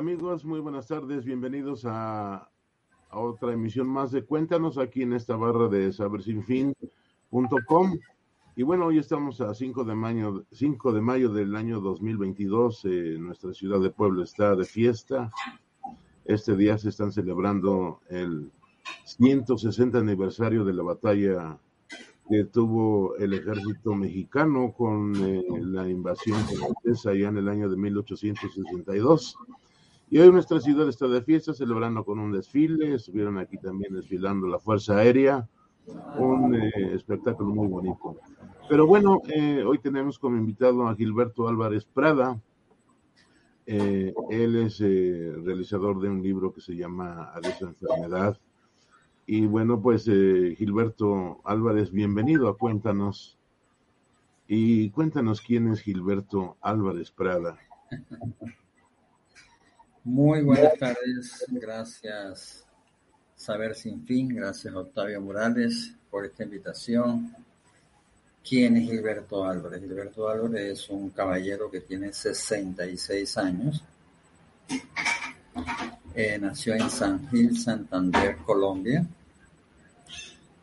Amigos, muy buenas tardes, bienvenidos a, otra emisión más de Cuéntanos aquí en esta barra de sabersinfin.com. Y bueno, hoy estamos a 5 de mayo, 5 de mayo del año 2022. Eh, nuestra ciudad de Puebla está de fiesta. Este día se están celebrando el 160 aniversario de la batalla que tuvo el ejército mexicano con eh, la invasión francesa ya en el año de 1862. Y hoy nuestra ciudad está de fiesta, celebrando con un desfile. Estuvieron aquí también desfilando la Fuerza Aérea, un eh, espectáculo muy bonito. Pero bueno, eh, hoy tenemos como invitado a Gilberto Álvarez Prada. Eh, él es realizador de un libro que se llama Adiós Enfermedad. Y bueno, pues Gilberto Álvarez, bienvenido a Cuéntanos. Y cuéntanos quién es Gilberto Álvarez Prada. Muy buenas tardes, gracias Saber Sin Fin, gracias Octavio Morales por esta invitación. ¿Quién es Gilberto Álvarez? Gilberto Álvarez es un caballero que tiene 66 años. Eh, nació en San Gil, Santander, Colombia.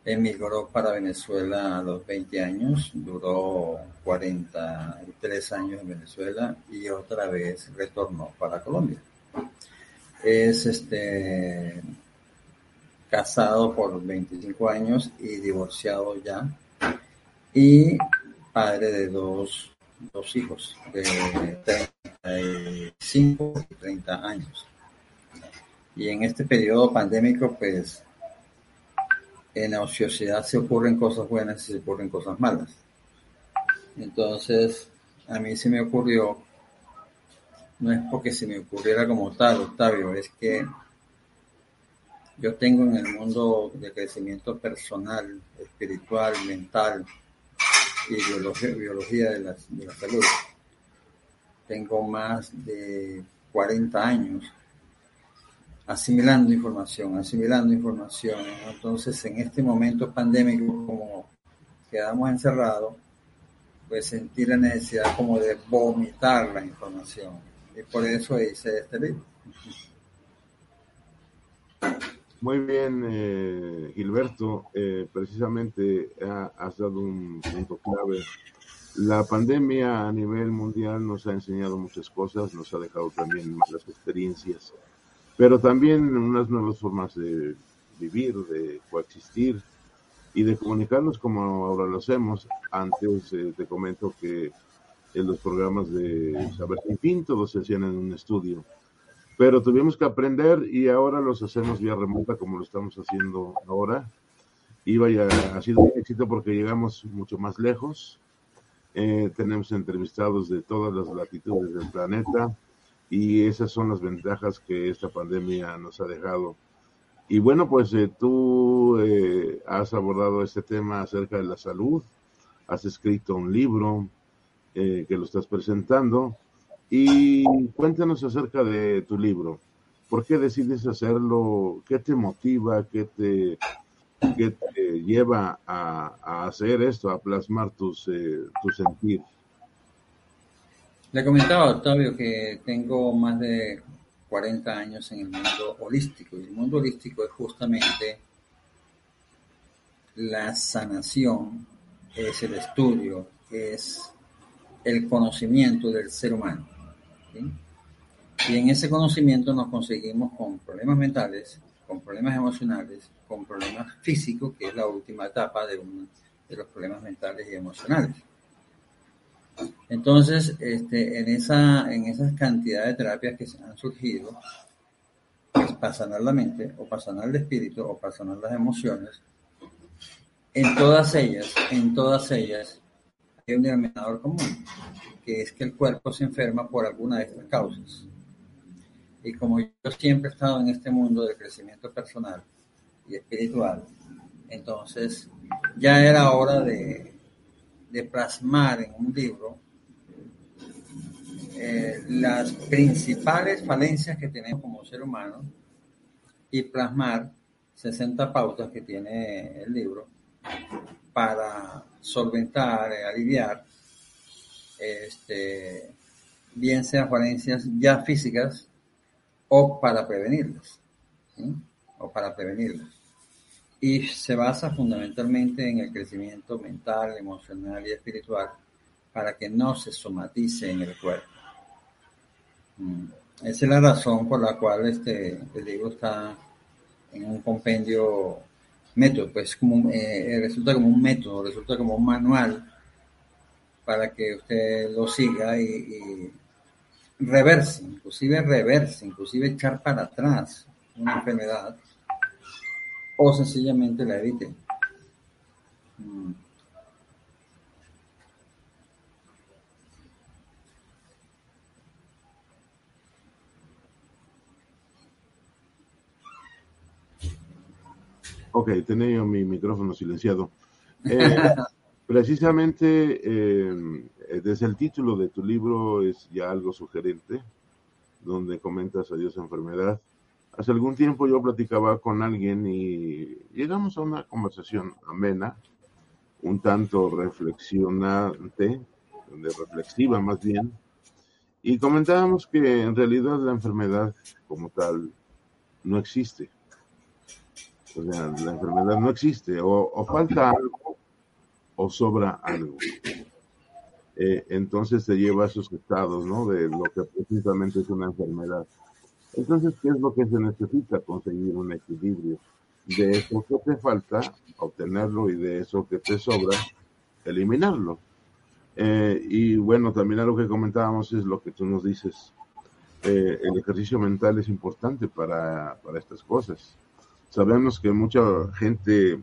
Emigró para Venezuela a los 20 años, duró 43 años en Venezuela y otra vez retornó para Colombia es este casado por 25 años y divorciado ya y padre de dos, dos hijos de 35 y 30 años. Y en este periodo pandémico, pues en la ociosidad se ocurren cosas buenas y se ocurren cosas malas. Entonces, a mí se me ocurrió no es porque se me ocurriera como tal, Octavio, es que yo tengo en el mundo de crecimiento personal, espiritual, mental y biología, de, la, de la salud. Tengo más de 40 años asimilando información, asimilando información. Entonces, en este momento pandémico, como quedamos encerrados, pues sentí la necesidad como de vomitar la información y por eso hice este libro. Muy bien, eh, Gilberto. Eh, precisamente ha, has dado un punto clave. La pandemia a nivel mundial nos ha enseñado muchas cosas, nos ha dejado también malas experiencias, pero también unas nuevas formas de vivir, de coexistir y de comunicarnos como ahora lo hacemos. Antes eh, te comento que en los programas de Saber Sin Fin, todos se hacían en un estudio. Pero tuvimos que aprender y ahora los hacemos vía remota como lo estamos haciendo ahora. Y vaya, ha sido un éxito porque llegamos mucho más lejos. Eh, tenemos entrevistados de todas las latitudes del planeta y esas son las ventajas que esta pandemia nos ha dejado. Y bueno, pues eh, tú eh, has abordado este tema acerca de la salud, has escrito un libro, eh, que lo estás presentando. Y cuéntanos acerca de tu libro. ¿Por qué decides hacerlo? ¿Qué te motiva? ¿Qué te, qué te lleva a, a, hacer esto, a plasmar tus, eh, tu sentir? Le comentaba Octavio que tengo más de 40 años en el mundo holístico y el mundo holístico es justamente la sanación, es el estudio, es el conocimiento del ser humano. Y en ese conocimiento nos conseguimos con problemas mentales, con problemas emocionales, con problemas físicos, que es la última etapa de, de los problemas mentales y emocionales. Entonces, este, en, esa, en esas cantidades de terapias que han surgido, pues, para sanar la mente, o para sanar el espíritu, o para sanar las emociones, en todas ellas, en todas ellas, un denominador común, que es que el cuerpo se enferma por alguna de estas causas. Y como yo siempre he estado en este mundo del crecimiento personal y espiritual, entonces ya era hora de, de plasmar en un libro eh, las principales falencias que tenemos como ser humano y plasmar 60 pautas que tiene el libro para solventar, aliviar, este, bien sean falencias ya físicas o para prevenirlas. O para prevenirlas. Y se basa fundamentalmente en el crecimiento mental, emocional y espiritual para que no se somatice en el cuerpo. Mm. Esa es la razón por la cual este, el libro está en un compendio método, pues como eh, resulta como un método, resulta como un manual para que usted lo siga y, reverse, inclusive reverse, inclusive echar para atrás una enfermedad o sencillamente la evite. Mm. Ok, tenía mi micrófono silenciado. Eh, precisamente eh, desde el título de tu libro es ya algo sugerente, donde comentas adiós enfermedad. Hace algún tiempo yo platicaba con alguien y llegamos a una conversación amena, un tanto reflexionante, de reflexiva más bien, y comentábamos que en realidad la enfermedad como tal no existe o sea, la enfermedad no existe, o, falta algo, o sobra algo. Eh, entonces se lleva a esos estados, ¿no? De lo que precisamente es una enfermedad. Entonces, ¿qué es lo que se necesita? Conseguir un equilibrio. De eso que te falta, obtenerlo, y de eso que te sobra, eliminarlo. Eh, y bueno, también algo que comentábamos es lo que tú nos dices. Eh, el ejercicio mental es importante para, para estas cosas sabemos que mucha gente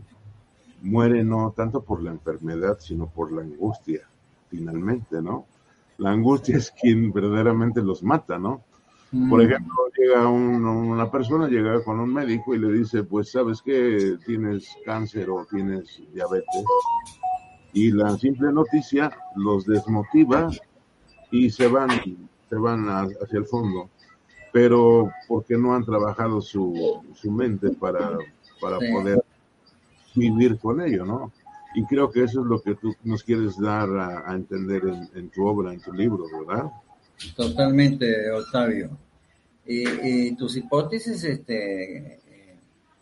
muere no tanto por la enfermedad, sino por la angustia, finalmente, ¿no? La angustia es quien verdaderamente los mata, ¿no? Por mm. ejemplo, llega una persona, llega con un médico y le dice, pues sabes que tienes cáncer o tienes diabetes. Y la simple noticia los desmotiva y se van, se van hacia el fondo pero porque no han trabajado su, su mente para, para poder vivir con ello, ¿no? Y creo que eso es lo que tú nos quieres dar a, entender en, tu obra, en tu libro, ¿verdad? Totalmente, Octavio. Y, tus hipótesis este,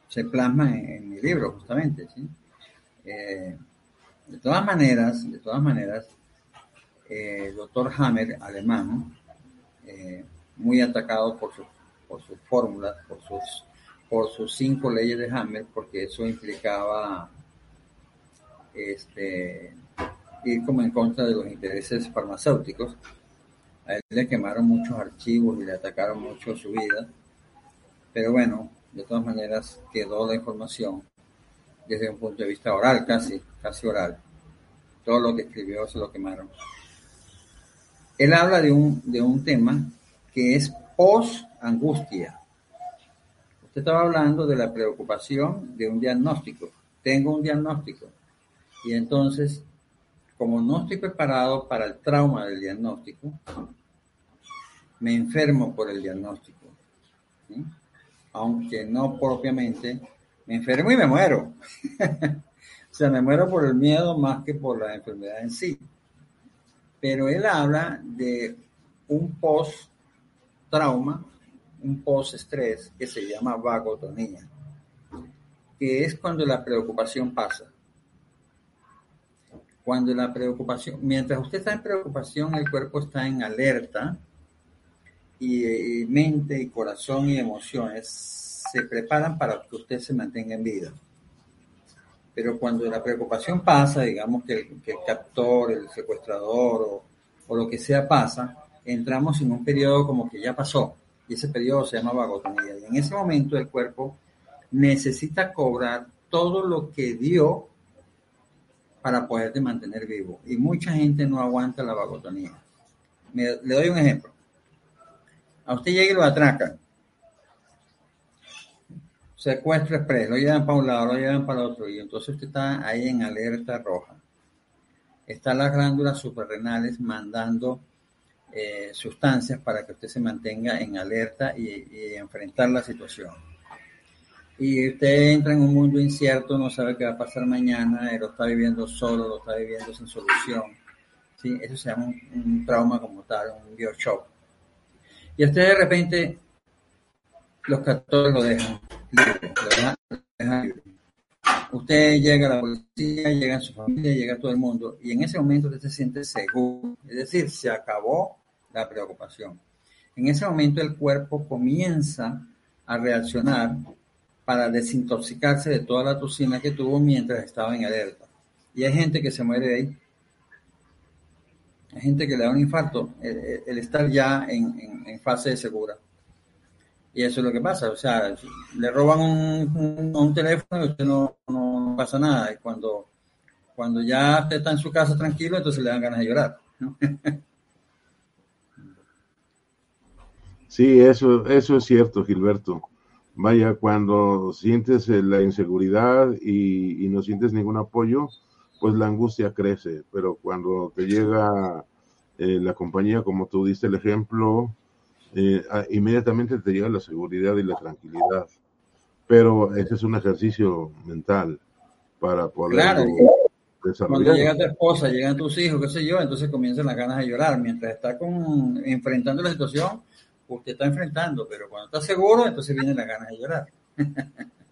se plasman en, mi libro, justamente, ¿sí? Eh, de todas maneras, de todas maneras, eh, el doctor Hammer, alemán, eh, muy atacado por, su, por sus fórmulas, por sus, por sus cinco leyes de Hammer, porque eso implicaba este, ir como en contra de los intereses farmacéuticos. A él le quemaron muchos archivos y le atacaron mucho su vida, pero bueno, de todas maneras quedó la información desde un punto de vista oral, casi, casi oral. Todo lo que escribió se lo quemaron. Él habla de un, de un tema que es post-angustia. Usted estaba hablando de la preocupación de un diagnóstico. Tengo un diagnóstico. Y entonces, como no estoy preparado para el trauma del diagnóstico, me enfermo por el diagnóstico. Aunque no propiamente, me enfermo y me muero. o sea, me muero por el miedo más que por la enfermedad en sí. Pero él habla de un post trauma, un post-estrés que se llama vagotonía, que es cuando la preocupación pasa. Cuando la preocupación, mientras usted está en preocupación, el cuerpo está en alerta y, mente y corazón y emociones se preparan para que usted se mantenga en vida. Pero cuando la preocupación pasa, digamos que el, captor, el secuestrador o, lo que sea pasa, entramos en un periodo como que ya pasó. Y ese periodo se llama vagotonía. Y en ese momento el cuerpo necesita cobrar todo lo que dio para poderte mantener vivo. Y mucha gente no aguanta la vagotonía. le doy un ejemplo. A usted llega y lo atracan. Secuestro express, lo llevan para un lado, lo llevan para otro, y entonces usted está ahí en alerta roja. Están las glándulas suprarrenales mandando eh, sustancias para que usted se mantenga en alerta y, enfrentar la situación. Y usted entra en un mundo incierto, no sabe qué va a pasar mañana, lo está viviendo solo, lo está viviendo sin solución. ¿sí? Eso se llama un, trauma como tal, un bioshock. Y usted de repente, los captores lo dejan Usted llega a la policía, llega a su familia, llega a todo el mundo, y en ese momento usted se siente seguro. Es decir, se acabó la preocupación. En ese momento el cuerpo comienza a reaccionar para desintoxicarse de toda la toxina que tuvo mientras estaba en alerta. Y hay gente que se muere de ahí. Hay gente que le da un infarto, el, estar ya en, fase de segura. Y eso es lo que pasa. O sea, le roban un, teléfono y usted no, no, pasa nada. Y cuando, cuando ya usted está en su casa tranquilo, entonces le dan ganas de llorar. Sí, eso, eso es cierto, Gilberto. Vaya, cuando sientes eh, la inseguridad y, no sientes ningún apoyo, pues la angustia crece. Pero cuando te llega eh, la compañía, como tú diste el ejemplo, eh, inmediatamente te llega la seguridad y la tranquilidad. Pero ese es un ejercicio mental para poder claro. desarrollar. Cuando llega tu esposa, llegan tus hijos, qué sé yo, entonces comienzan las ganas de llorar. Mientras está con, enfrentando la situación, usted está enfrentando, pero cuando está seguro, entonces vienen las ganas de llorar.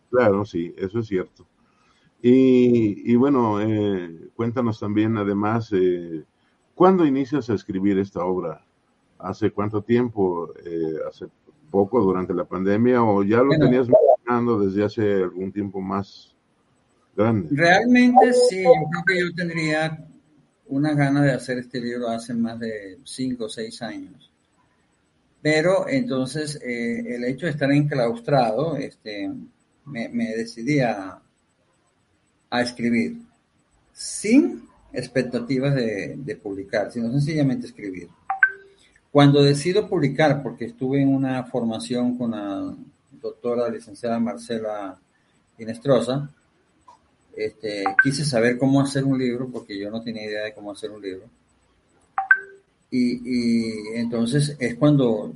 claro, sí, eso es cierto. Y, bueno, eh, cuéntanos también, además, eh, ¿cuándo inicias a escribir esta obra? ¿Hace cuánto tiempo? Eh, ¿Hace poco, durante la pandemia, o ya lo tenías imaginando desde hace algún tiempo más grande? Realmente sí, yo creo que yo tendría una gana de hacer este libro hace más de cinco o seis años. Pero entonces eh, el hecho de estar enclaustrado, este, me, decidí a, escribir sin expectativas de, publicar, sino sencillamente escribir. Cuando decido publicar, porque estuve en una formación con la doctora licenciada Marcela Inestrosa, este, quise saber cómo hacer un libro, porque yo no tenía idea de cómo hacer un libro. Y, entonces es cuando,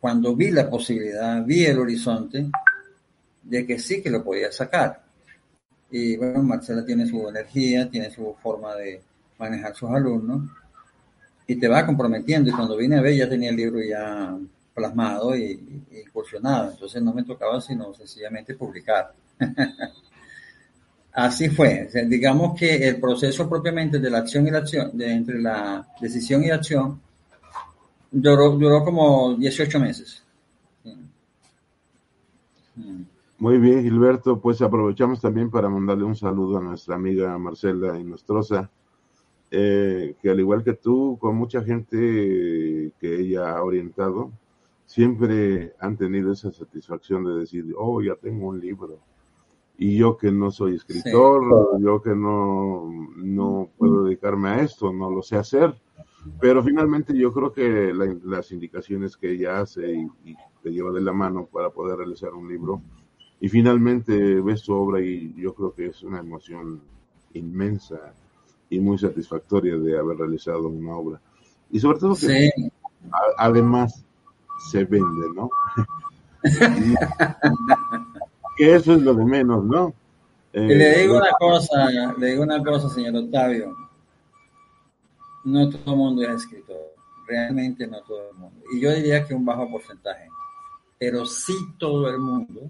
cuando vi la posibilidad, vi el horizonte de que sí que lo podía sacar. Y bueno, Marcela tiene su energía, tiene su forma de manejar sus alumnos y te va comprometiendo. Y cuando vine a ver ya tenía el libro ya plasmado y, y incursionado. Entonces no me tocaba sino sencillamente publicar. Así fue. digamos que el proceso propiamente de la acción y la acción, de, entre la decisión y la acción, duró, duró como 18 meses. Muy bien, Gilberto. Pues aprovechamos también para mandarle un saludo a nuestra amiga Marcela Inostrosa, eh, que al igual que tú, con mucha gente que ella ha orientado, siempre han tenido esa satisfacción de decir, oh, ya tengo un libro y yo que no soy escritor, yo que no, no puedo dedicarme a esto, no lo sé hacer, pero finalmente yo creo que las indicaciones que ella hace y, te lleva de la mano para poder realizar un libro, y finalmente ves su obra y yo creo que es una emoción inmensa y muy satisfactoria de haber realizado una obra. Y sobre todo que además se vende, ¿no? que eso es lo de menos, ¿no? le digo una cosa, le digo una cosa, señor Octavio. No todo el mundo es escritor, realmente no todo el mundo. Y yo diría que un bajo porcentaje, pero sí todo el mundo,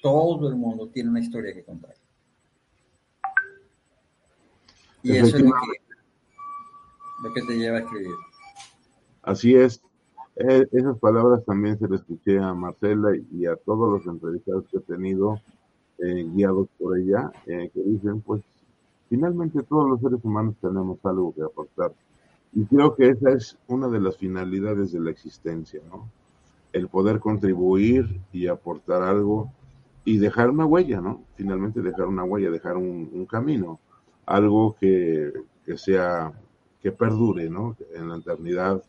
todo el mundo tiene una historia que contar. Y eso es lo que, lo que te lleva a escribir. Así es. Eh, esas palabras también se las escuché a Marcela y a todos los entrevistados que he tenido, eh, guiados por ella, eh, que dicen, pues, finalmente todos los seres humanos tenemos algo que aportar. Y creo que esa es una de las finalidades de la existencia, ¿no? El poder contribuir y aportar algo y dejar una huella, ¿no? Finalmente dejar una huella, dejar un, camino, algo que, que, sea, que perdure, ¿no? En la eternidad.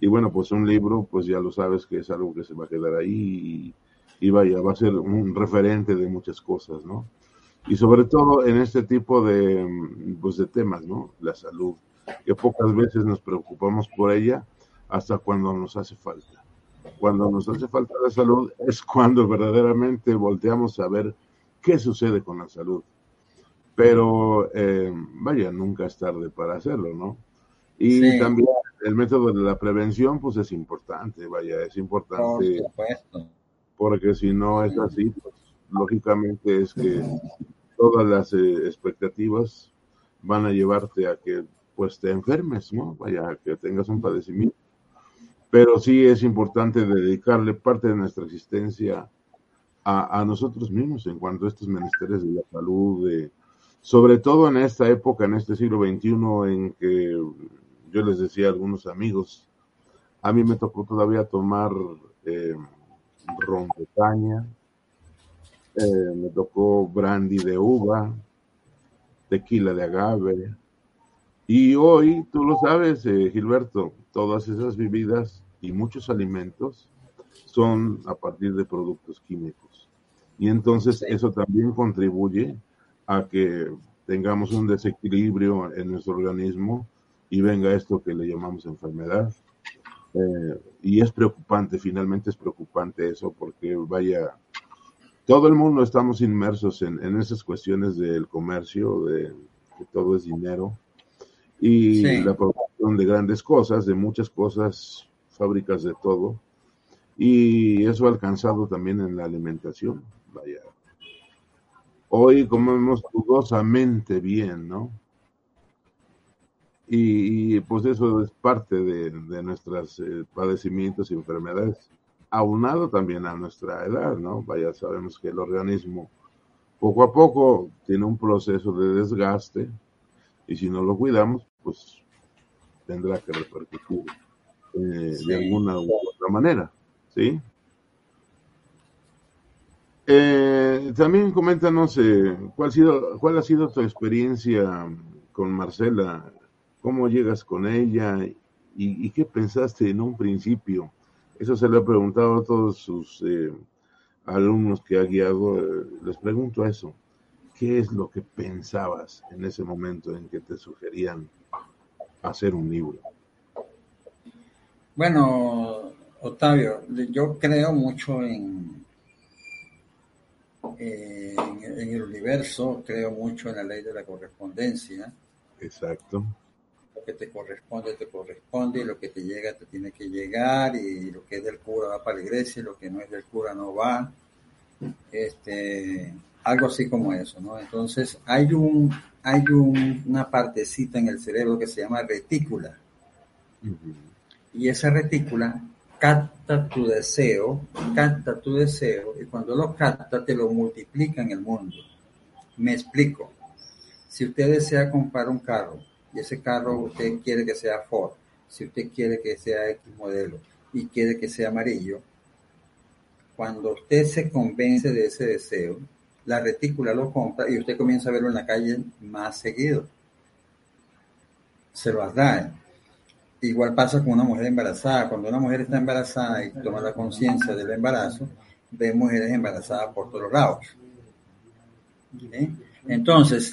Y bueno, pues un libro, pues ya lo sabes que es algo que se va a quedar ahí y, vaya, va a ser un referente de muchas cosas, ¿no? Y sobre todo en este tipo de, pues de temas, ¿no? La salud, que pocas veces nos preocupamos por ella hasta cuando nos hace falta. Cuando nos hace falta la salud es cuando verdaderamente volteamos a ver qué sucede con la salud. Pero eh, vaya, nunca es tarde para hacerlo, ¿no? Y también el método de la prevención, pues es importante, vaya, es importante. Porque si no es así, pues lógicamente es que todas las eh, expectativas van a llevarte a que pues te enfermes, ¿no? Vaya, que tengas un padecimiento. Pero sí es importante dedicarle parte de nuestra existencia a, nosotros mismos en cuanto a estos menesteres de la salud, sobre todo en esta época, en este siglo XXI, en que yo les decía a algunos amigos, a mí me tocó todavía tomar eh, ron de caña, eh, me tocó brandy de uva, tequila de agave, y hoy, tú lo sabes, eh, Gilberto, todas esas bebidas y muchos alimentos son a partir de productos químicos. Y entonces eso también contribuye a que tengamos un desequilibrio en nuestro organismo y venga esto que le llamamos enfermedad. Eh, y es preocupante, finalmente es preocupante eso, porque vaya, todo el mundo estamos inmersos en, en esas cuestiones del comercio, de que todo es dinero, y la producción de grandes cosas, de muchas cosas, fábricas de todo. Y eso ha alcanzado también en la alimentación. Vaya. Hoy comemos dudosamente bien, ¿no? Y, pues eso es parte de, nuestros eh, padecimientos y enfermedades, aunado también a nuestra edad, ¿no? Vaya, sabemos que el organismo poco a poco tiene un proceso de desgaste y si no lo cuidamos, pues tendrá que repercutir eh, de alguna u otra manera, ¿sí? Eh, también coméntanos eh, ¿cuál, ha sido, cuál ha sido tu experiencia con Marcela, cómo llegas con ella y, qué pensaste en un principio. Eso se le ha preguntado a todos sus alumnos que ha guiado. les pregunto eso. ¿Qué es lo que pensabas en ese momento en que te sugerían hacer un libro? Bueno, Octavio, yo creo mucho en, en, el universo, creo mucho en la ley de la correspondencia. Exacto. Lo que te corresponde, te corresponde, y lo que te llega, te tiene que llegar, y lo que es del cura va para la iglesia, y lo que no es del cura no va. Este, algo así como eso, ¿no? Entonces, hay un, hay una partecita en el cerebro que se llama retícula. Y esa retícula capta tu deseo, capta tu deseo, y cuando lo capta te lo multiplica en el mundo. Me explico. Si usted desea comprar un carro, y ese carro usted quiere que sea Ford, si usted quiere que sea X modelo y quiere que sea amarillo, cuando usted se convence de ese deseo, la retícula lo compra y usted comienza a verlo en la calle más seguido. Se lo atrae. Igual pasa con una mujer embarazada. Cuando una mujer está embarazada y toma la conciencia del embarazo, ve mujeres embarazadas por todos lados. Entonces,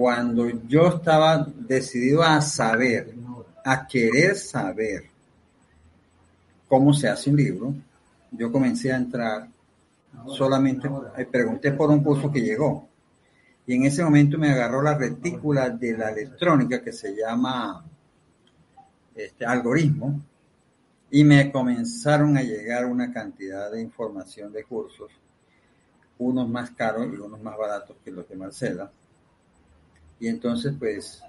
cuando yo estaba decidido a saber, a querer saber cómo se hace un libro, yo comencé a entrar solamente eh, pregunté por un curso que llegó. Y en ese momento me agarró la retícula de la electrónica que se llama este, algoritmo y me comenzaron a llegar una cantidad de información de cursos, unos más caros y unos más baratos que los de Marcela. Y entonces, pues,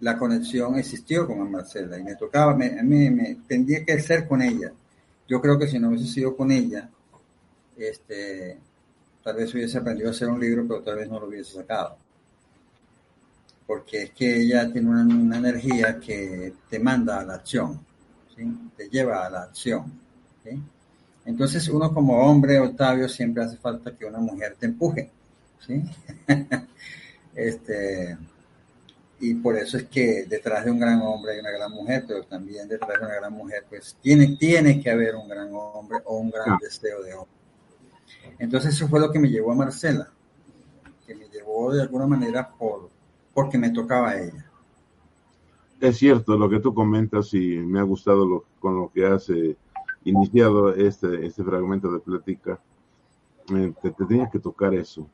la conexión existió con Marcela y me tocaba, me, mí me tendría que ser con ella. Yo creo que si no hubiese sido con ella, este, tal vez hubiese aprendido a hacer un libro, pero tal vez no lo hubiese sacado. Porque es que ella tiene una, energía que te manda a la acción, te lleva a la acción. Entonces uno como hombre, Octavio, siempre hace falta que una mujer te empuje. ¿sí? este, y por eso es que detrás de un gran hombre hay una gran mujer, pero también detrás de una gran mujer, pues tiene, tiene que haber un gran hombre o un gran deseo de hombre. Entonces eso fue lo que me llevó a Marcela, que me llevó de alguna manera por, porque me tocaba a ella. Es cierto lo que tú comentas y me ha gustado lo, con lo que has eh, iniciado este, este fragmento de plática. Eh, te, te tenía que tocar eso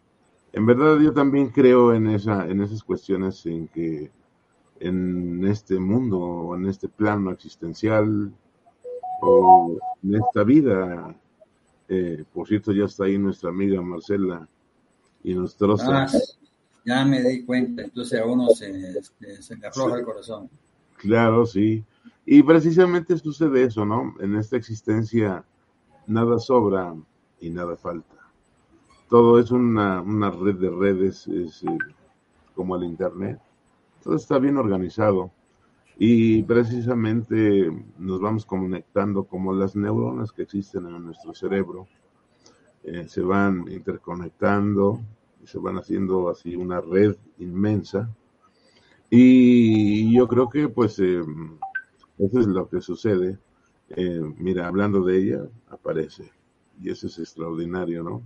en verdad yo también creo en, esa, en esas cuestiones en que en este mundo o en este plano existencial o en esta vida, eh, por cierto ya está ahí nuestra amiga Marcela y nuestros... Ah, ya me di cuenta, entonces a uno se, este, se le afloja el corazón. Claro, sí. Y precisamente sucede eso, ¿no? En esta existencia nada sobra y nada falta todo es una, red de redes, es, eh, como el Internet. Todo está bien organizado y precisamente nos vamos conectando como las neuronas que existen en nuestro cerebro. Eh, se van interconectando y se van haciendo así una red inmensa. Y yo creo que pues eh, eso es lo que sucede. mira, hablando de ella, aparece. Y eso es extraordinario, ¿no?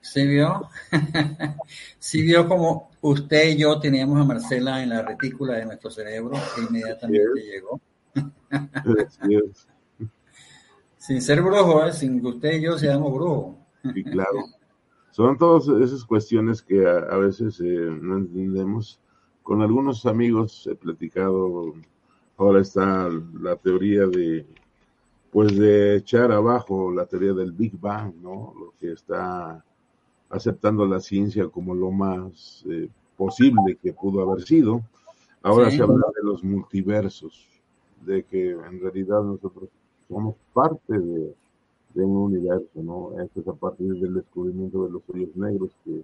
¿Sí vio? ¿Sí vio como usted y yo teníamos a Marcela en la retícula de nuestro cerebro e inmediatamente llegó? Sin ser brujo, ¿eh? sin que usted y yo seamos brujos. Sí, claro. Son todas esas cuestiones que a, veces eh, no entendemos. Con algunos amigos he platicado, ahora está la teoría de, pues de echar abajo la teoría del Big Bang, ¿no? Lo que está aceptando la ciencia como lo más eh, posible que pudo haber sido. Ahora se habla de los multiversos, de que en realidad nosotros somos parte de, un universo, ¿no? Esto es a partir del descubrimiento de los hoyos negros, que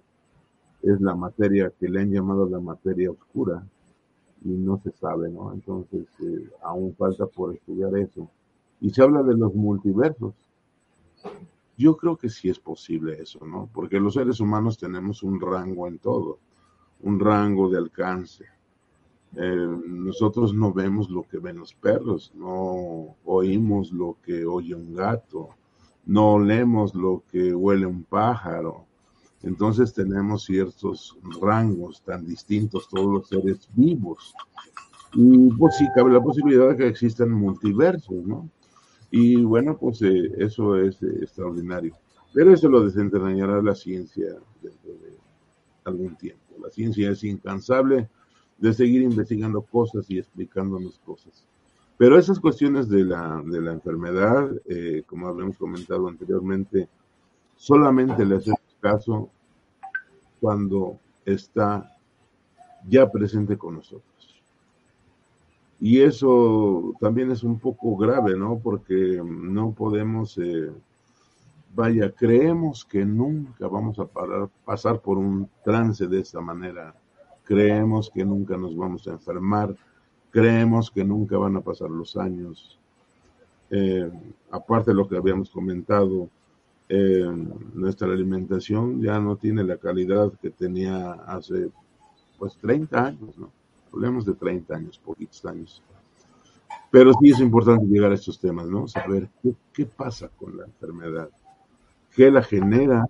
es la materia que le han llamado la materia oscura, y no se sabe, ¿no? Entonces, eh, aún falta por estudiar eso. Y se habla de los multiversos. Yo creo que sí es posible eso, ¿no? Porque los seres humanos tenemos un rango en todo, un rango de alcance. Eh, nosotros no vemos lo que ven los perros, no oímos lo que oye un gato, no olemos lo que huele un pájaro. Entonces tenemos ciertos rangos tan distintos todos los seres vivos. Y pues sí cabe la posibilidad de que existan multiversos, ¿no? Y bueno, pues eh, eso es eh, extraordinario. Pero eso lo desentrañará la ciencia dentro de algún tiempo. La ciencia es incansable de seguir investigando cosas y explicándonos cosas. Pero esas cuestiones de la, de la enfermedad, eh, como habíamos comentado anteriormente, solamente le hacemos caso cuando está ya presente con nosotros. Y eso también es un poco grave, ¿no? Porque no podemos, eh, vaya, creemos que nunca vamos a parar, pasar por un trance de esta manera. Creemos que nunca nos vamos a enfermar. Creemos que nunca van a pasar los años. Eh, aparte de lo que habíamos comentado, eh, nuestra alimentación ya no tiene la calidad que tenía hace pues 30 años, ¿no? Hablemos de 30 años, poquitos años. Pero sí es importante llegar a estos temas, ¿no? Saber qué, pasa con la enfermedad, qué la genera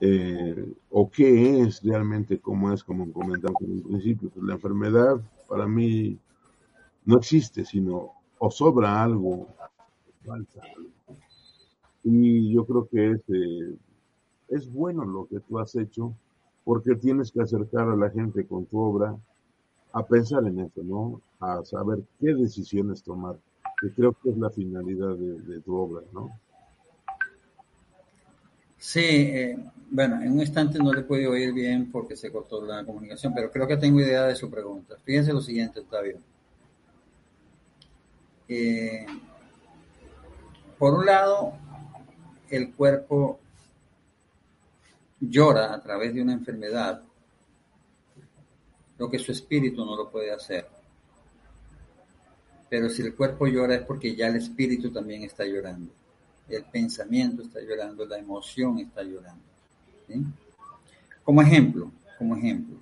eh, o qué es realmente, cómo es, como comentamos en un principio. Pues la enfermedad para mí no existe, sino o sobra algo, falta algo. Y yo creo que es, eh, es bueno lo que tú has hecho porque tienes que acercar a la gente con tu obra a pensar en eso, ¿no? A saber qué decisiones tomar, que creo que es la finalidad de, tu obra, ¿no? Sí, eh, bueno, en un instante no le puedo oír bien porque se cortó la comunicación, pero creo que tengo idea de su pregunta. Fíjense lo siguiente, Octavio. Eh, por un lado, el cuerpo llora a través de una enfermedad, lo que su espíritu no lo puede hacer. Pero si el cuerpo llora es porque ya el espíritu también está llorando el pensamiento está llorando, la emoción está llorando. Como ejemplo, como ejemplo,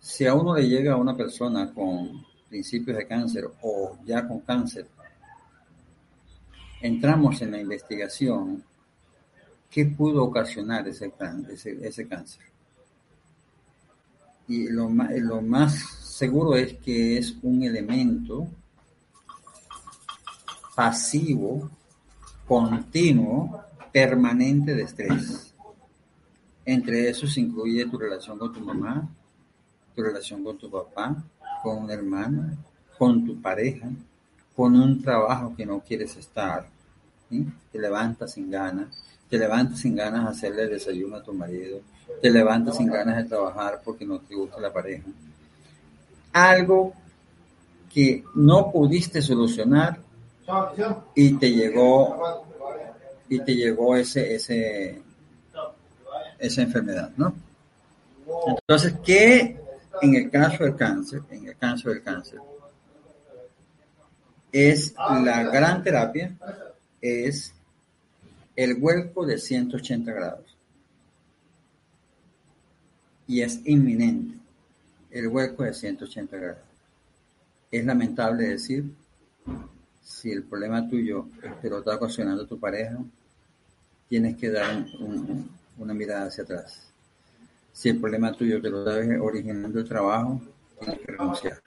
si a uno le llega a una persona con principios de cáncer o ya con cáncer, entramos en la investigación, ¿qué pudo ocasionar ese, ese, cáncer? Y lo lo más seguro es que es un elemento pasivo, continuo, permanente de estrés. Entre esos incluye tu relación con tu mamá, tu relación con tu papá, con un hermano, con tu pareja, con un trabajo que no quieres estar. Te levantas sin ganas, te levantas sin ganas de hacerle desayuno a tu marido, te levantas sin ganas de trabajar porque no te gusta la pareja. Algo que no pudiste solucionar y te llegó y te llegó ese ese esa enfermedad, ¿no? Entonces, ¿qué en el caso del cáncer, en el caso del cáncer, es la gran terapia, es el vuelco de 180 grados. Y es inminente el vuelco de 180 grados. Es lamentable decir, si el problema tuyo te lo está ocasionando tu pareja, tienes que dar una mirada hacia atrás. Si el problema tuyo te lo está originando el trabajo, tienes que renunciar.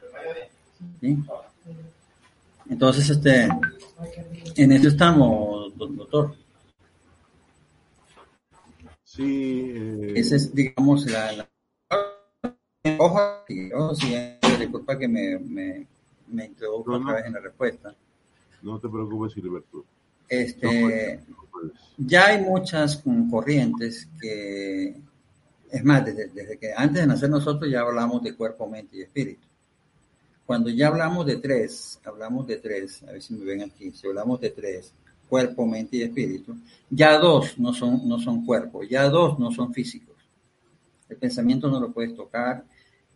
Entonces, este, en eso estamos, doctor. Sí. Eh... Esa es, digamos, la, la... Ojo, disculpa que me, me, me introduzco otra vez en la respuesta. No te preocupes, Gilberto. Este, ya hay muchas corrientes que, es más, desde, desde, que antes de nacer nosotros ya hablamos de cuerpo, mente y espíritu. Cuando ya hablamos de tres, hablamos de tres, a ver si me ven aquí, si hablamos de tres, cuerpo, mente y espíritu, ya dos no son, no son cuerpos, ya dos no son físicos. El pensamiento no lo puedes tocar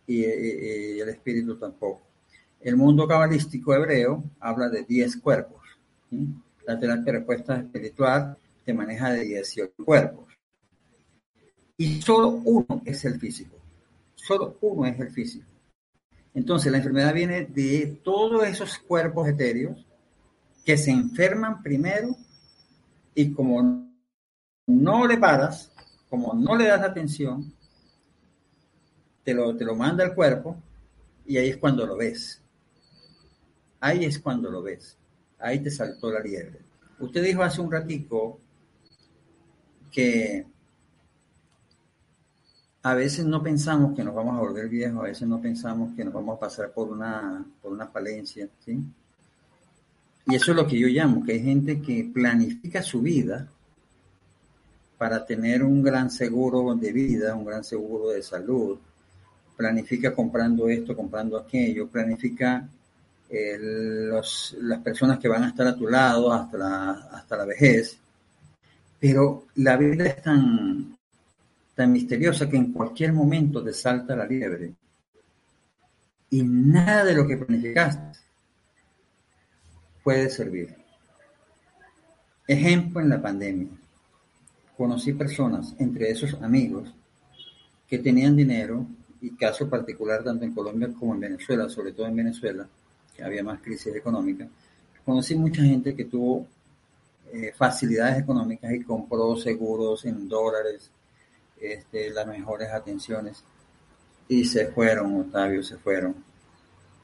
y, y, y el espíritu tampoco. El mundo cabalístico hebreo habla de 10 cuerpos. ¿sí? La terapia respuesta espiritual te maneja de 18 cuerpos. Y solo uno es el físico. Solo uno es el físico. Entonces la enfermedad viene de todos esos cuerpos etéreos que se enferman primero y como no le paras, como no le das atención, te lo, te lo manda el cuerpo y ahí es cuando lo ves. Ahí es cuando lo ves. Ahí te saltó la liebre. Usted dijo hace un ratico que a veces no pensamos que nos vamos a volver viejos, a veces no pensamos que nos vamos a pasar por una, por una falencia, ¿sí? Y eso es lo que yo llamo, que hay gente que planifica su vida para tener un gran seguro de vida, un gran seguro de salud, planifica comprando esto, comprando aquello, planifica eh, los, las personas que van a estar a tu lado hasta la, hasta la vejez. Pero la vida es tan, tan misteriosa que en cualquier momento te salta la liebre. Y nada de lo que planificaste puede servir. Ejemplo en la pandemia. Conocí personas, entre esos amigos, que tenían dinero, y caso particular tanto en Colombia como en Venezuela, sobre todo en Venezuela, había más crisis económica, conocí mucha gente que tuvo eh, facilidades económicas y compró seguros en dólares, este, las mejores atenciones, y se fueron, Octavio, se fueron.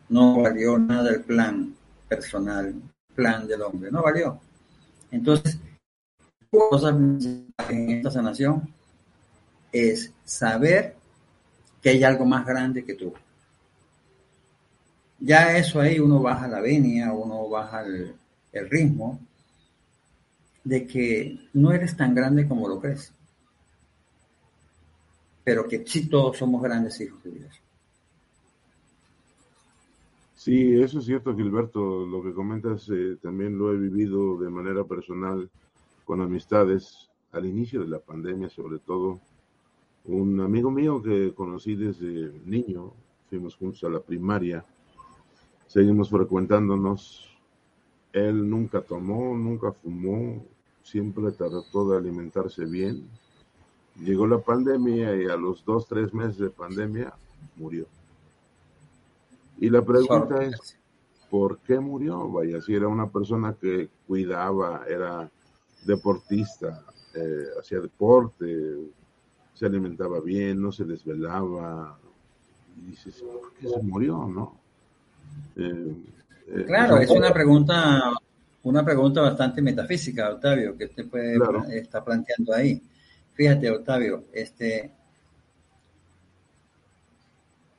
No valió nada el plan personal, plan del hombre, no valió. Entonces, cosas en esta sanación es saber que hay algo más grande que tú. Ya eso ahí uno baja la venia, uno baja el, el ritmo, de que no eres tan grande como lo crees, pero que sí todos somos grandes hijos de Dios. Sí, eso es cierto, Gilberto. Lo que comentas eh, también lo he vivido de manera personal con amistades al inicio de la pandemia, sobre todo. Un amigo mío que conocí desde niño, fuimos juntos a la primaria, seguimos frecuentándonos. Él nunca tomó, nunca fumó, siempre trató de alimentarse bien. Llegó la pandemia y a los dos, tres meses de pandemia murió. Y la pregunta es, ¿por qué murió? Vaya, si era una persona que cuidaba, era deportista, eh, hacía deporte, se alimentaba bien, no se desvelaba. Y dices, ¿por qué se murió, no? Eh, eh, claro, es una pregunta, una pregunta bastante metafísica, Octavio, que usted puede está planteando ahí. Fíjate, Octavio, este,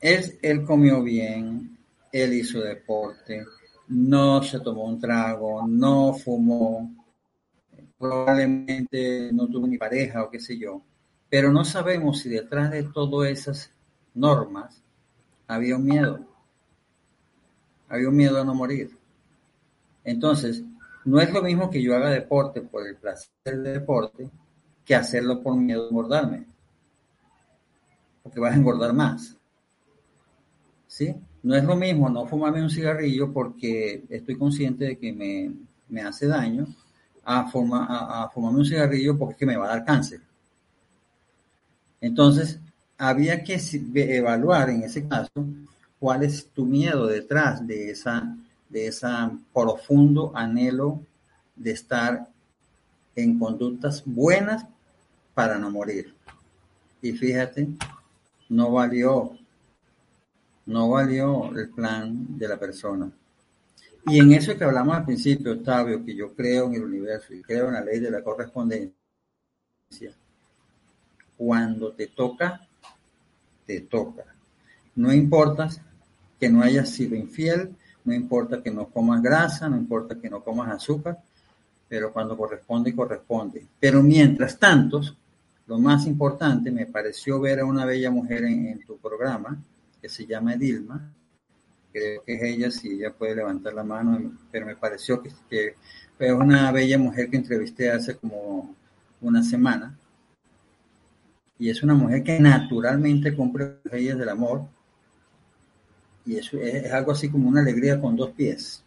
él, él comió bien, él hizo deporte, no se tomó un trago, no fumó, probablemente no tuvo ni pareja o qué sé yo, pero no sabemos si detrás de todas esas normas había un miedo, había un miedo a no morir. Entonces, no es lo mismo que yo haga deporte por el placer del deporte que hacerlo por miedo a engordarme, porque vas a engordar más. No es lo mismo no fumarme un cigarrillo porque estoy consciente de que me, hace daño a, a, fumarme un cigarrillo porque me va a dar cáncer. Entonces, había que evaluar en ese caso cuál es tu miedo detrás de esa de ese profundo anhelo de estar en conductas buenas para no morir. Y fíjate, no valió no valió el plan de la persona. Y en eso que hablamos al principio, Octavio, que yo creo en el universo y creo en la ley de la correspondencia, cuando te toca, te toca. No importa que no hayas sido infiel, no importa que no comas grasa, no importa que no comas azúcar, pero cuando corresponde, corresponde. Pero mientras tanto, lo más importante, me pareció ver a una bella mujer en tu programa, que se llama Dilma. Creo que es ella, si ella puede levantar la mano, pero me pareció que, que fue una bella mujer que entrevisté hace como una semana. Y es una mujer que naturalmente cumple las leyes del amor. Y eso es, algo así como una alegría con dos pies.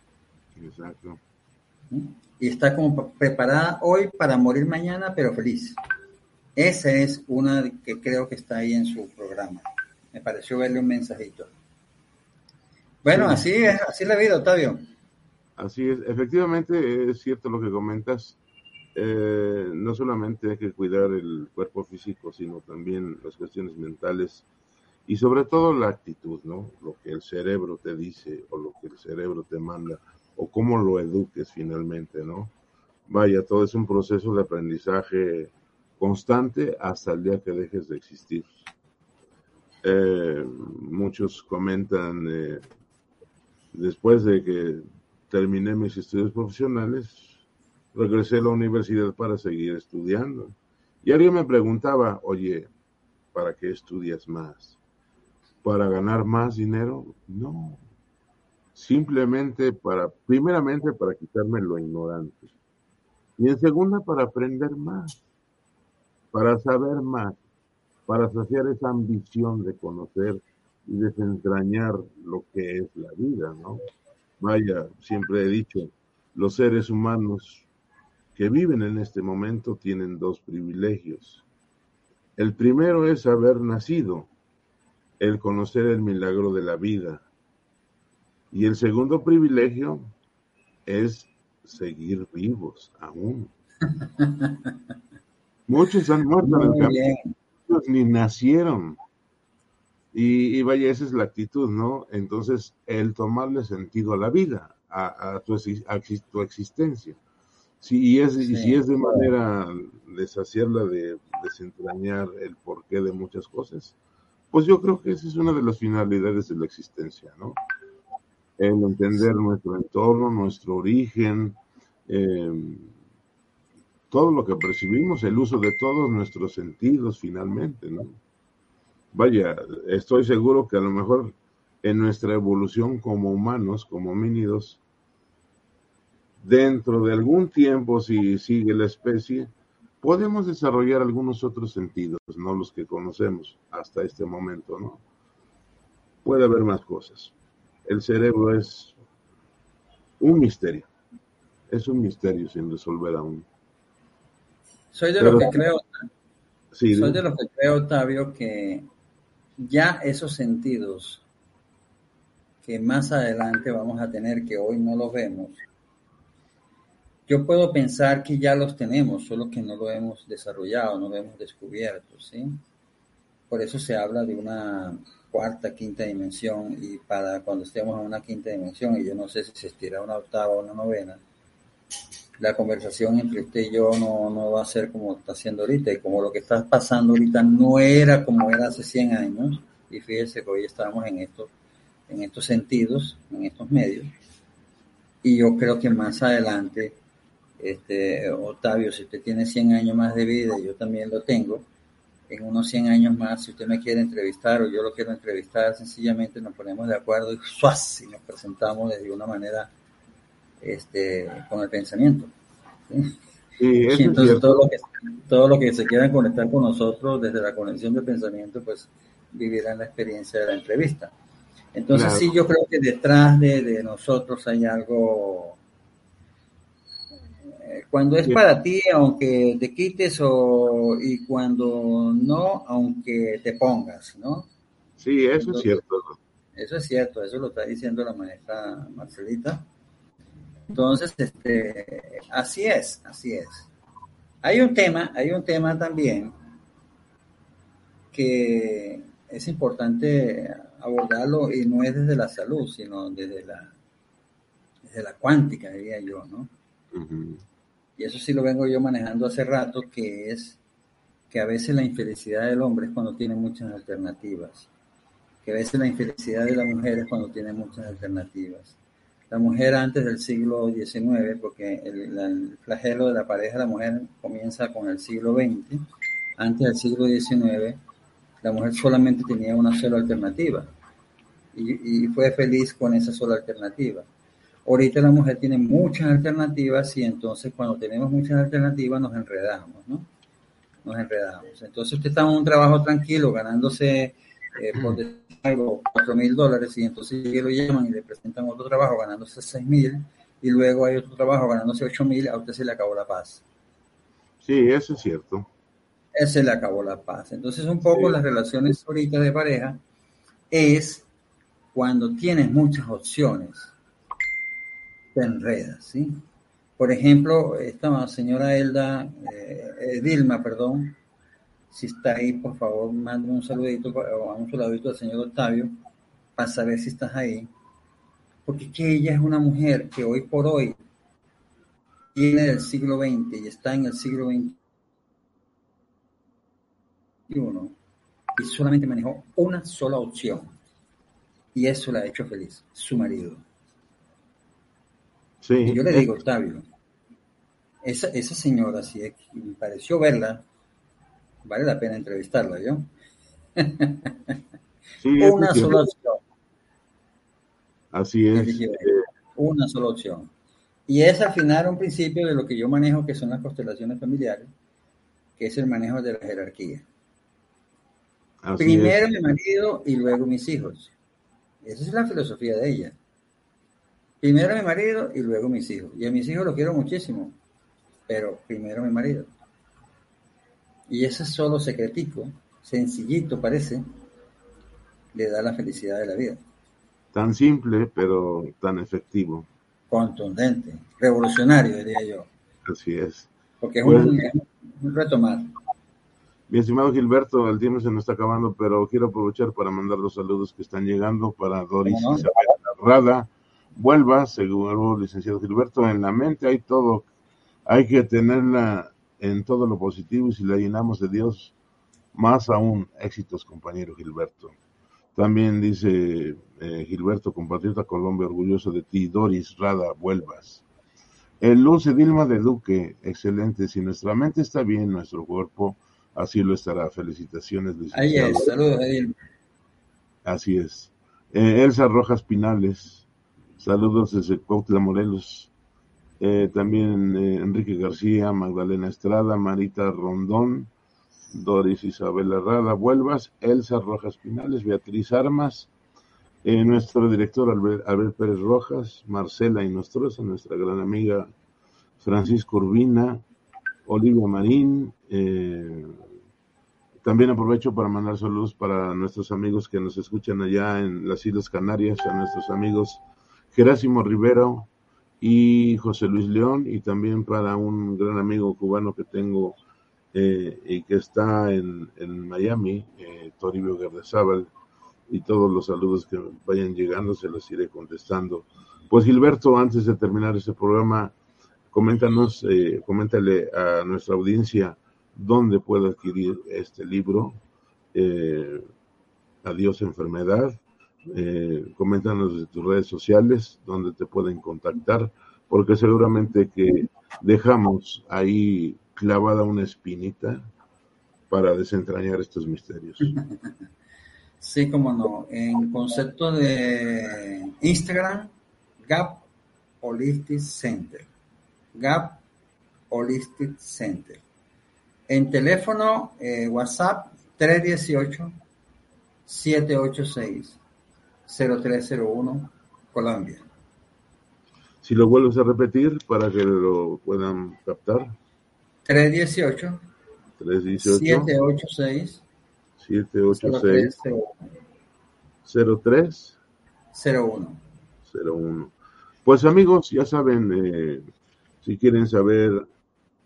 Exacto. ¿Mm? Y está como preparada hoy para morir mañana, pero feliz. Esa es una que creo que está ahí en su programa. Me pareció verle un mensajito. Bueno, así es, así es la vida, Octavio. Así es, efectivamente es cierto lo que comentas. Eh, no solamente hay que cuidar el cuerpo físico, sino también las cuestiones mentales y sobre todo la actitud, ¿no? Lo que el cerebro te dice o lo que el cerebro te manda o cómo lo eduques finalmente, ¿no? Vaya, todo es un proceso de aprendizaje constante hasta el día que dejes de existir. Eh, muchos comentan, eh, después de que terminé mis estudios profesionales, regresé a la universidad para seguir estudiando. Y alguien me preguntaba, oye, ¿para qué estudias más? ¿Para ganar más dinero? No. Simplemente para, primeramente para quitarme lo ignorante. Y en segunda, para aprender más, para saber más para saciar esa ambición de conocer y desentrañar lo que es la vida, ¿no? Vaya, siempre he dicho, los seres humanos que viven en este momento tienen dos privilegios. El primero es haber nacido, el conocer el milagro de la vida. Y el segundo privilegio es seguir vivos aún. Muchos han muerto en el camino ni nacieron. Y, vaya, esa es la actitud, ¿no? Entonces, el tomarle sentido a la vida, a, tu, tu, existencia. Si, y, es, si es de manera de saciarla, de desentrañar el porqué de muchas cosas, pues yo creo que esa es una de las finalidades de la existencia, ¿no? El entender nuestro entorno, nuestro origen, eh, todo lo que percibimos, el uso de todos nuestros sentidos finalmente, ¿no? Vaya, estoy seguro que a lo mejor en nuestra evolución como humanos, como homínidos, dentro de algún tiempo, si sigue la especie, podemos desarrollar algunos otros sentidos, no los que conocemos hasta este momento, ¿no? Puede haber más cosas. El cerebro es un misterio, es un misterio sin resolver aún. Soy de los que creo, soy de los que creo, Octavio, que ya esos sentidos que más adelante vamos a tener, que hoy no los vemos, yo puedo pensar que ya los tenemos, solo que no lo hemos desarrollado, no lo hemos descubierto, ¿sí? Por eso se habla de una cuarta, quinta dimensión y para cuando estemos en una quinta dimensión, y yo no sé si se estira una octava o una novena, la conversación entre usted y yo no, no va a ser como está haciendo ahorita, y como lo que está pasando ahorita no era como era hace 100 años, y fíjese que hoy estamos en estos, en estos sentidos, en estos medios, y yo creo que más adelante este, Octavio, si usted tiene 100 años más de vida, yo también lo tengo, en unos 100 años más, si usted me quiere entrevistar o yo lo quiero entrevistar, sencillamente nos ponemos de acuerdo y, y nos presentamos de una manera este, con el pensamiento. entonces todo lo, que, todo lo que se quieran conectar con nosotros desde la conexión de pensamiento, pues vivirán la experiencia de la entrevista. Entonces sí, yo creo que detrás de, de nosotros hay algo cuando es para ti, aunque te quites, o, y cuando no, aunque te pongas, ¿no? Sí, eso es cierto. Eso es cierto, eso lo está diciendo la maestra Marcelita. Entonces, este, así es, así es. Hay un tema, hay un tema también que es importante abordarlo y no es desde la salud, sino desde la, desde la cuántica, diría yo, ¿no? y eso sí lo vengo yo manejando hace rato, que es que a veces la infelicidad del hombre es cuando tiene muchas alternativas, que a veces la infelicidad de la mujer es cuando tiene muchas alternativas. La mujer antes del siglo XIX, porque el, flagelo de la pareja de la mujer comienza con el siglo XX, antes del siglo XIX, la mujer solamente tenía una sola alternativa y, y fue feliz con esa sola alternativa. Ahorita la mujer tiene muchas alternativas y entonces cuando tenemos muchas alternativas nos enredamos, ¿no? Nos enredamos. Entonces usted está en un trabajo tranquilo ganándose, eh, por algo, cuatro mil dólares y entonces lo llaman y le presentan otro trabajo ganándose seis mil y luego hay otro trabajo ganándose ocho mil, a usted se le acabó la paz. Sí, eso es cierto. Se le acabó la paz. Entonces un poco las relaciones ahorita de pareja es cuando tienes muchas opciones te enredas, ¿sí? Por ejemplo, esta señora Elda, eh, Dilma, perdón, si está ahí, por favor, manda un saludito, o un saludito al señor Octavio, para saber si estás ahí. Porque que ella es una mujer que hoy por hoy viene del siglo XX y está en el siglo XXI y solamente manejó una sola opción. Y eso la ha hecho feliz, su marido yo le digo, Octavio, esa, esa señora, si me pareció verla, vale la pena entrevistarla, ¿yo? Una sola opción. Así es. Una sola opción. Y es al final un principio de lo que yo manejo, que son las constelaciones familiares, que es el manejo de la jerarquía. Primero mi marido y luego mis hijos. Esa es la filosofía de ella. Primero mi marido y luego mis hijos. Y a mis hijos los quiero muchísimo, pero primero mi marido. Y ese solo secretico, sencillito parece, le da la felicidad de la vida. Tan simple, pero tan efectivo. Contundente, revolucionario, diría yo. Así es. Porque es, un, pues, retomar. Mi estimado Gilberto, el tiempo se nos está acabando, pero quiero aprovechar para mandar los saludos que están llegando para Doris Isabel Rada, vuelva, seguro licenciado Gilberto, en la mente hay todo, hay que tenerla en todo lo positivo y si la llenamos de Dios, más aún éxitos, compañero Gilberto. También dice eh, Gilberto, compatriota Colombia, orgulloso de ti, Doris Rada, vuelvas. El Luz Dilma de Duque, excelente. Si nuestra mente está bien, nuestro cuerpo así lo estará. Felicitaciones, Ahí es, saludos, Edil. Así es. Eh, Elsa Rojas Pinales, saludos desde Cuautla, Morelos. Eh, también eh, Enrique García, Magdalena Estrada, Marita Rondón, Doris Isabel Herrada Vuelvas, Elsa Rojas Pinales, Beatriz Armas, eh, nuestro director Albert, Pérez Rojas, Marcela Inostrosa, nuestra gran amiga Francisco Urbina, Olivia Marín. También aprovecho para mandar saludos para nuestros amigos que nos escuchan allá en las Islas Canarias, a nuestros amigos Gerásimo Rivero y José Luis León, y también para un gran amigo cubano que tengo eh, y que está en, Miami, eh, Toribio Gardezábal, y todos los saludos que vayan llegando se los iré contestando. Pues Gilberto, antes de terminar este programa, coméntanos, eh, coméntale a nuestra audiencia dónde puede adquirir este libro, eh, Adiós Enfermedad. Eh, coméntanos de tus redes sociales, dónde te pueden contactar, porque seguramente que dejamos ahí clavada una espinita para desentrañar estos misterios. Sí, como no. En concepto de Instagram, Gap Holistic Center. Gap Holistic Center. En teléfono, eh, WhatsApp 318-786-0301, Colombia. Si lo vuelves a repetir para que lo puedan captar. 318 318 786 786 03 01 01 Pues amigos, ya saben, eh, si quieren saber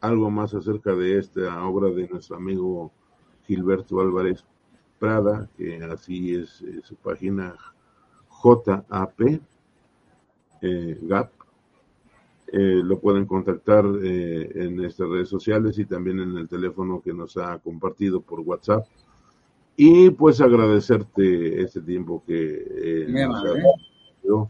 algo más acerca de esta obra de nuestro amigo Gilberto Álvarez Prada, que así es eh, su página JAP, eh, GAP, eh, lo pueden contactar eh, en nuestras redes sociales y también en el teléfono que nos ha compartido por WhatsApp. Y pues agradecerte este tiempo que nos ha.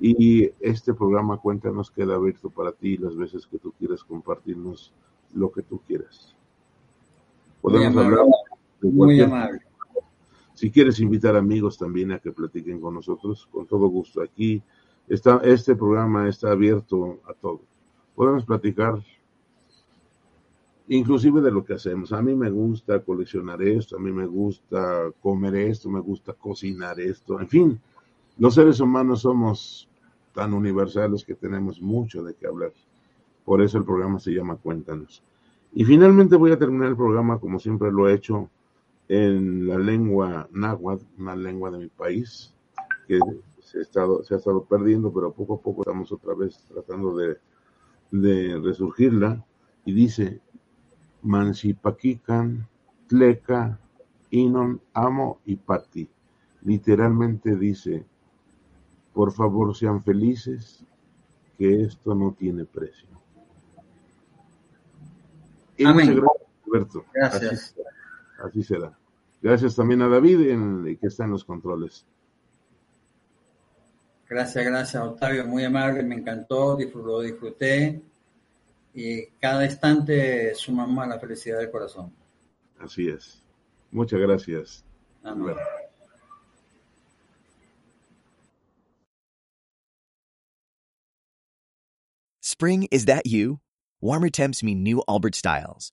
Y este programa Cuéntanos queda abierto para ti las veces que tú quieras compartirnos lo que tú quieras. Podemos hablar Muy amable. Si quieres invitar amigos también a que platiquen con nosotros, con todo gusto. Aquí Está, este programa está abierto a todo. Podemos platicar inclusive de lo que hacemos. A mí me gusta coleccionar esto, a mí me gusta comer esto, me gusta cocinar esto, en fin, los seres humanos somos tan universales que tenemos mucho de qué hablar. Por eso el programa se llama Cuéntanos. Y finalmente voy a terminar el programa como siempre lo he hecho en la lengua náhuatl, una lengua de mi país, que se ha estado, se ha estado perdiendo, pero poco a poco estamos otra vez tratando de, de resurgirla. Y dice, Mansipaquican, Tleca, Inon, Amo y Pati. Literalmente dice, por favor sean felices, que esto no tiene precio. Y Amén. gracias, Alberto. Gracias. Así, será. Gracias también a David, en, que está en los controles. Gracias, gracias, Octavio, muy amable, me encantó, lo disfruté y cada instante sumamos a la felicidad del corazón. Así es. Muchas gracias. Amén. Spring, is that you? Warmer temps mean new Allbirds styles.